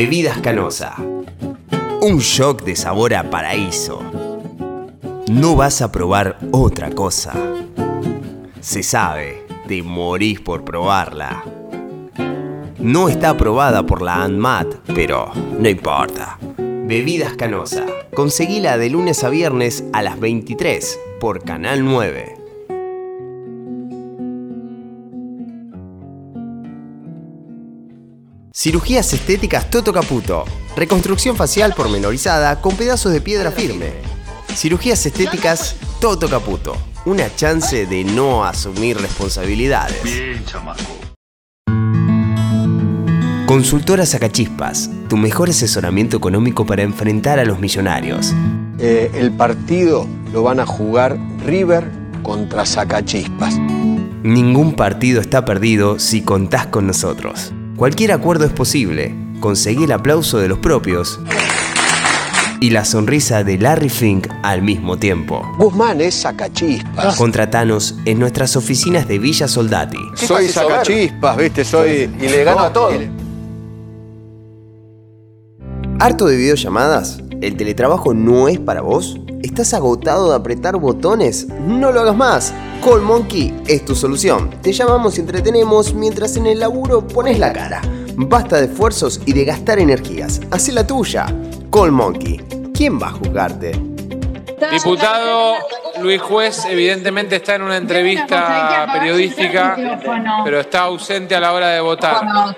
Bebidas Canosa. Un shock de sabor a paraíso. No vas a probar otra cosa. Se sabe, te morís por probarla. No está aprobada por la ANMAT, pero no importa. Bebidas Canosa. Conseguila de lunes a viernes a las 23 por Canal 9. Cirugías estéticas Toto Caputo. Reconstrucción facial pormenorizada con pedazos de piedra firme. Cirugías estéticas Toto Caputo. Una chance de no asumir responsabilidades. Bien, chamaco. Consultora Sacachispas, tu mejor asesoramiento económico para enfrentar a los millonarios. Eh, el partido lo van a jugar River contra Sacachispas. Ningún partido está perdido si contás con nosotros. Cualquier acuerdo es posible. Conseguí el aplauso de los propios y la sonrisa de Larry Fink al mismo tiempo. Guzmán es Sacachispas. Contratanos en nuestras oficinas de Villa Soldati. Soy Sacachispas, viste, soy... Y le gano a todo. ¿Harto de videollamadas? ¿El teletrabajo no es para vos? ¿Estás agotado de apretar botones? No lo hagas más. Call Monkey es tu solución. Te llamamos y entretenemos mientras en el laburo pones la cara. Basta de esfuerzos y de gastar energías. Hacé la tuya. Call Monkey. ¿Quién va a juzgarte? Diputado Luis Juez evidentemente está en una entrevista periodística, pero está ausente a la hora de votar.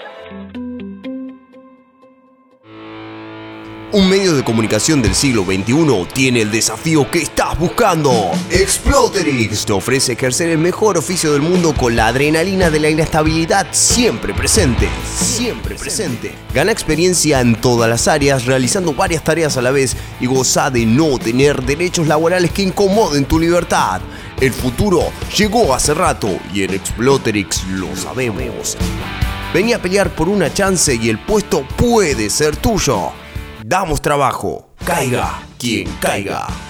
Un medio de comunicación del siglo XXI tiene el desafío que estás buscando. Exploterix te ofrece ejercer el mejor oficio del mundo con la adrenalina de la inestabilidad siempre presente. Siempre presente. Gana experiencia en todas las áreas, realizando varias tareas a la vez y goza de no tener derechos laborales que incomoden tu libertad. El futuro llegó hace rato y en Exploterix lo sabemos. Vení a pelear por una chance y el puesto puede ser tuyo. Damos trabajo. Caiga quien caiga.